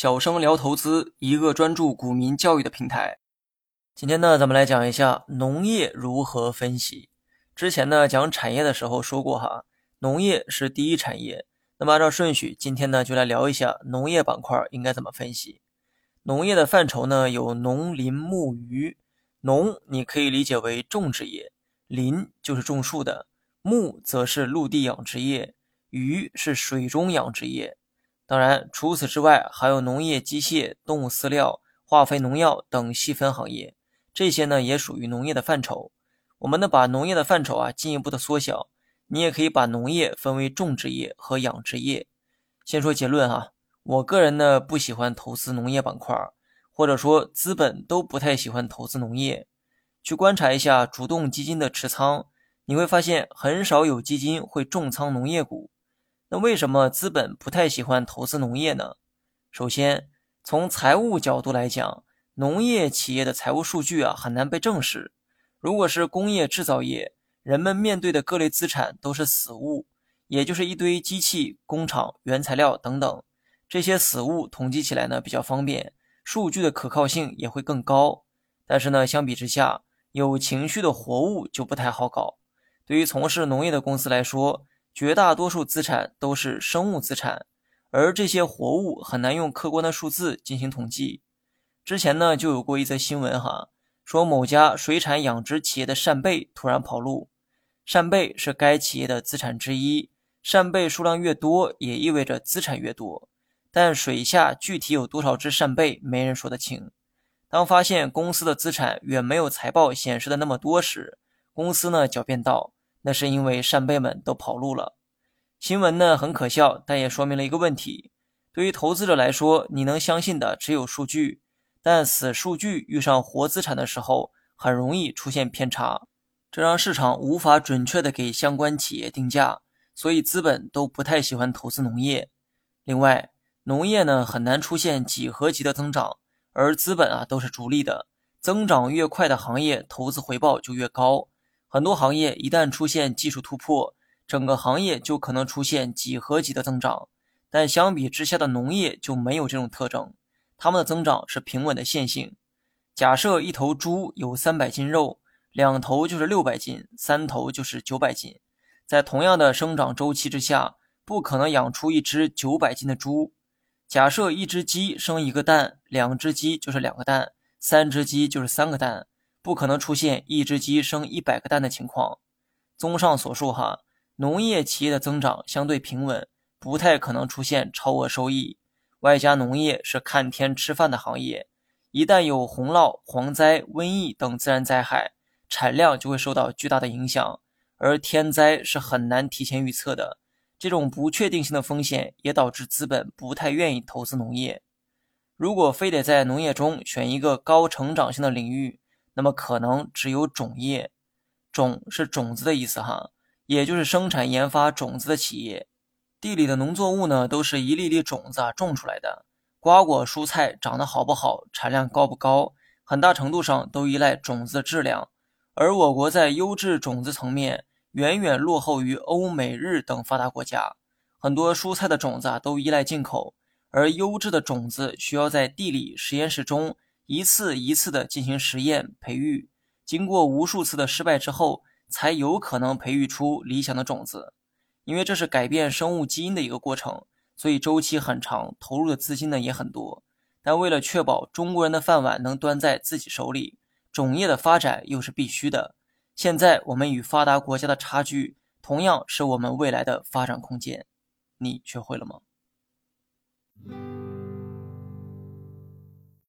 小生聊投资，一个专注股民教育的平台。今天呢，咱们来讲一下农业如何分析。之前呢，讲产业的时候说过哈，农业是第一产业。那么按照顺序，今天呢就来聊一下农业板块应该怎么分析。农业的范畴呢有农林牧渔。农你可以理解为种植业，林就是种树的，牧则是陆地养殖业。鱼是水中养殖业，当然除此之外，还有农业机械、动物饲料、化肥、农药等细分行业，这些呢也属于农业的范畴。我们呢把农业的范畴啊进一步的缩小，你也可以把农业分为种植业和养殖业。先说结论哈，我个人呢不喜欢投资农业板块，或者说资本都不太喜欢投资农业。去观察一下主动基金的持仓，你会发现很少有基金会重仓农业股。那为什么资本不太喜欢投资农业呢？首先，从财务角度来讲，农业企业的财务数据啊很难被证实。如果是工业制造业，人们面对的各类资产都是死物，也就是一堆机器、工厂、原材料等等。这些死物统计起来呢比较方便，数据的可靠性也会更高。但是呢，相比之下，有情绪的活物就不太好搞。对于从事农业的公司来说，绝大多数资产都是生物资产，而这些活物很难用客观的数字进行统计。之前呢就有过一则新闻哈，说某家水产养殖企业的扇贝突然跑路。扇贝是该企业的资产之一，扇贝数量越多，也意味着资产越多。但水下具体有多少只扇贝，没人说得清。当发现公司的资产远没有财报显示的那么多时，公司呢狡辩道。那是因为扇贝们都跑路了。新闻呢很可笑，但也说明了一个问题：对于投资者来说，你能相信的只有数据，但死数据遇上活资产的时候，很容易出现偏差，这让市场无法准确的给相关企业定价，所以资本都不太喜欢投资农业。另外，农业呢很难出现几何级的增长，而资本啊都是逐利的，增长越快的行业，投资回报就越高。很多行业一旦出现技术突破，整个行业就可能出现几何级的增长。但相比之下的农业就没有这种特征，它们的增长是平稳的线性。假设一头猪有三百斤肉，两头就是六百斤，三头就是九百斤。在同样的生长周期之下，不可能养出一只九百斤的猪。假设一只鸡生一个蛋，两只鸡就是两个蛋，三只鸡就是三个蛋。不可能出现一只鸡生一百个蛋的情况。综上所述，哈，农业企业的增长相对平稳，不太可能出现超额收益。外加农业是看天吃饭的行业，一旦有洪涝、蝗灾、瘟疫等自然灾害，产量就会受到巨大的影响。而天灾是很难提前预测的，这种不确定性的风险也导致资本不太愿意投资农业。如果非得在农业中选一个高成长性的领域，那么可能只有种业，种是种子的意思哈，也就是生产研发种子的企业。地里的农作物呢，都是一粒粒种子啊种出来的。瓜果蔬菜长得好不好，产量高不高，很大程度上都依赖种子的质量。而我国在优质种子层面，远远落后于欧美日等发达国家。很多蔬菜的种子啊都依赖进口，而优质的种子需要在地里实验室中。一次一次的进行实验培育，经过无数次的失败之后，才有可能培育出理想的种子。因为这是改变生物基因的一个过程，所以周期很长，投入的资金呢也很多。但为了确保中国人的饭碗能端在自己手里，种业的发展又是必须的。现在我们与发达国家的差距，同样是我们未来的发展空间。你学会了吗？